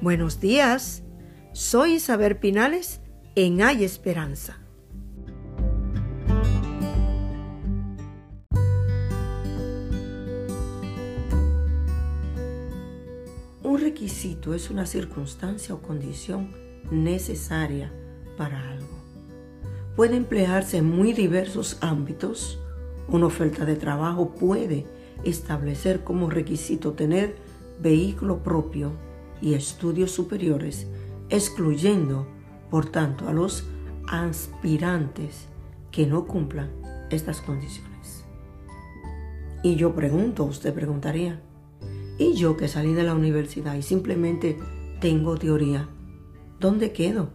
Buenos días, soy Isabel Pinales en Hay Esperanza. Un requisito es una circunstancia o condición necesaria para algo. Puede emplearse en muy diversos ámbitos. Una oferta de trabajo puede establecer como requisito tener vehículo propio y estudios superiores, excluyendo, por tanto, a los aspirantes que no cumplan estas condiciones. Y yo pregunto, usted preguntaría, ¿y yo que salí de la universidad y simplemente tengo teoría, dónde quedo?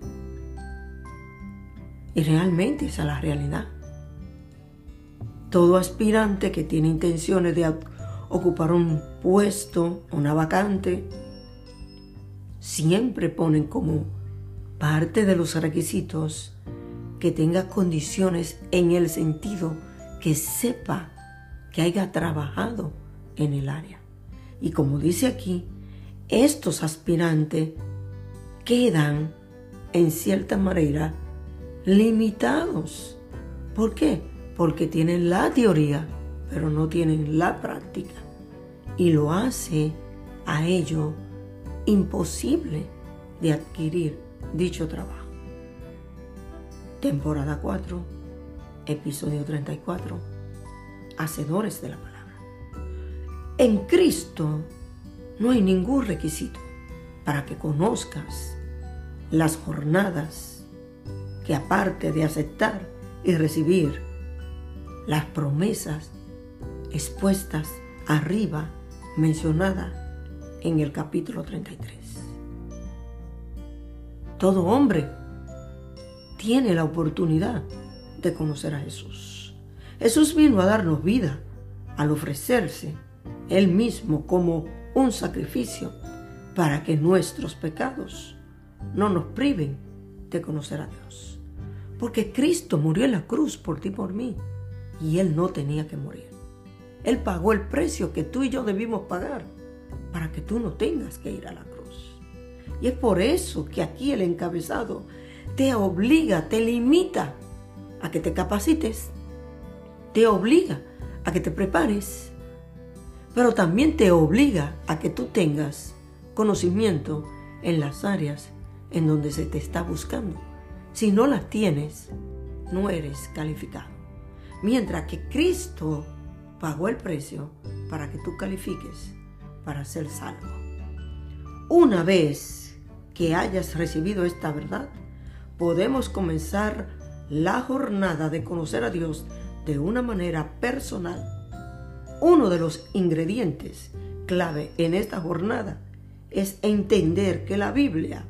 Y realmente esa es la realidad. Todo aspirante que tiene intenciones de ocupar un puesto, una vacante, siempre ponen como parte de los requisitos que tenga condiciones en el sentido que sepa que haya trabajado en el área. Y como dice aquí, estos aspirantes quedan en cierta manera limitados. ¿Por qué? Porque tienen la teoría, pero no tienen la práctica. Y lo hace a ello imposible de adquirir dicho trabajo. Temporada 4, episodio 34. Hacedores de la palabra. En Cristo no hay ningún requisito para que conozcas las jornadas que aparte de aceptar y recibir las promesas expuestas arriba mencionadas en el capítulo 33. Todo hombre tiene la oportunidad de conocer a Jesús. Jesús vino a darnos vida al ofrecerse Él mismo como un sacrificio para que nuestros pecados no nos priven de conocer a Dios. Porque Cristo murió en la cruz por ti y por mí y Él no tenía que morir. Él pagó el precio que tú y yo debimos pagar para que tú no tengas que ir a la cruz. Y es por eso que aquí el encabezado te obliga, te limita a que te capacites, te obliga a que te prepares, pero también te obliga a que tú tengas conocimiento en las áreas en donde se te está buscando. Si no las tienes, no eres calificado. Mientras que Cristo pagó el precio para que tú califiques para ser salvo. Una vez que hayas recibido esta verdad, podemos comenzar la jornada de conocer a Dios de una manera personal. Uno de los ingredientes clave en esta jornada es entender que la Biblia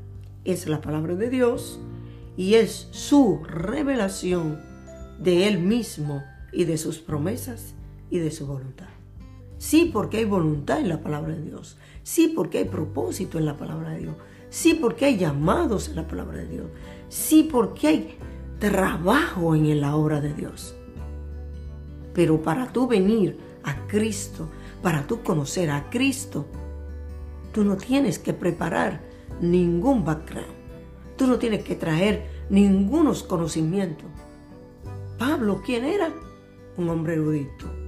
es la palabra de Dios y es su revelación de Él mismo y de sus promesas y de su voluntad. Sí, porque hay voluntad en la palabra de Dios. Sí, porque hay propósito en la palabra de Dios. Sí, porque hay llamados en la palabra de Dios. Sí, porque hay trabajo en la obra de Dios. Pero para tú venir a Cristo, para tú conocer a Cristo, tú no tienes que preparar ningún background. Tú no tienes que traer ningunos conocimientos. Pablo, ¿quién era? Un hombre erudito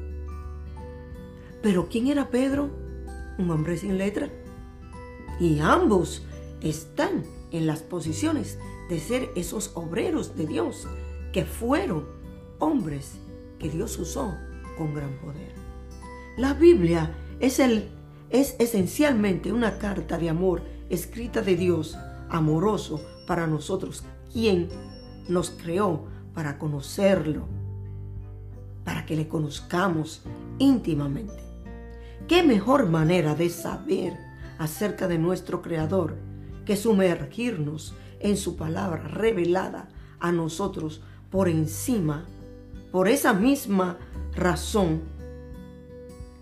pero ¿quién era Pedro? Un hombre sin letra. Y ambos están en las posiciones de ser esos obreros de Dios que fueron hombres que Dios usó con gran poder. La Biblia es, el, es esencialmente una carta de amor escrita de Dios amoroso para nosotros, quien nos creó para conocerlo, para que le conozcamos íntimamente. ¿Qué mejor manera de saber acerca de nuestro Creador que sumergirnos en su palabra revelada a nosotros por encima, por esa misma razón?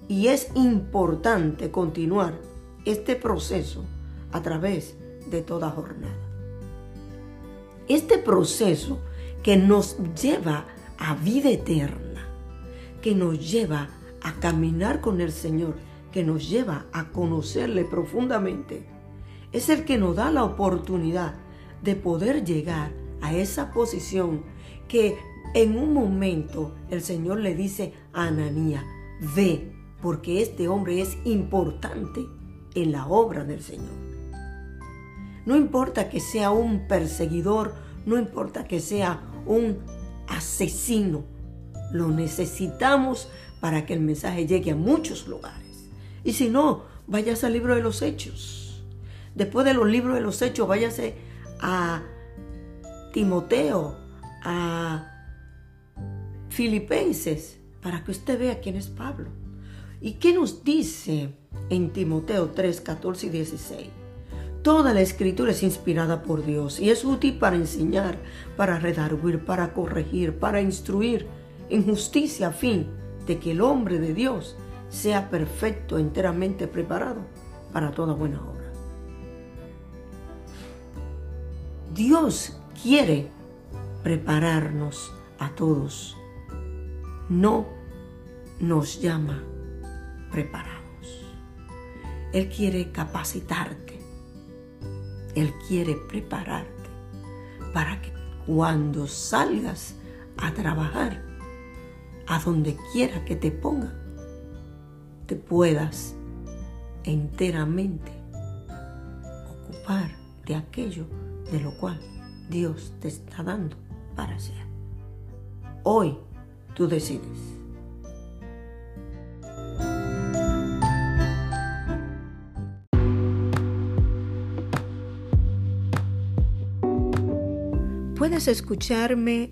Y es importante continuar este proceso a través de toda jornada. Este proceso que nos lleva a vida eterna, que nos lleva a a caminar con el Señor, que nos lleva a conocerle profundamente, es el que nos da la oportunidad de poder llegar a esa posición que en un momento el Señor le dice a Ananía, ve, porque este hombre es importante en la obra del Señor. No importa que sea un perseguidor, no importa que sea un asesino, lo necesitamos para que el mensaje llegue a muchos lugares. Y si no, vayas al libro de los hechos. Después de los libros de los hechos, váyase a Timoteo, a Filipenses, para que usted vea quién es Pablo. ¿Y qué nos dice en Timoteo 3, 14 y 16? Toda la escritura es inspirada por Dios y es útil para enseñar, para redarguir, para corregir, para instruir en justicia a fin de que el hombre de Dios sea perfecto, enteramente preparado para toda buena obra. Dios quiere prepararnos a todos. No nos llama preparados. Él quiere capacitarte. Él quiere prepararte para que cuando salgas a trabajar, a donde quiera que te ponga, te puedas enteramente ocupar de aquello de lo cual Dios te está dando para hacer. Hoy tú decides. Puedes escucharme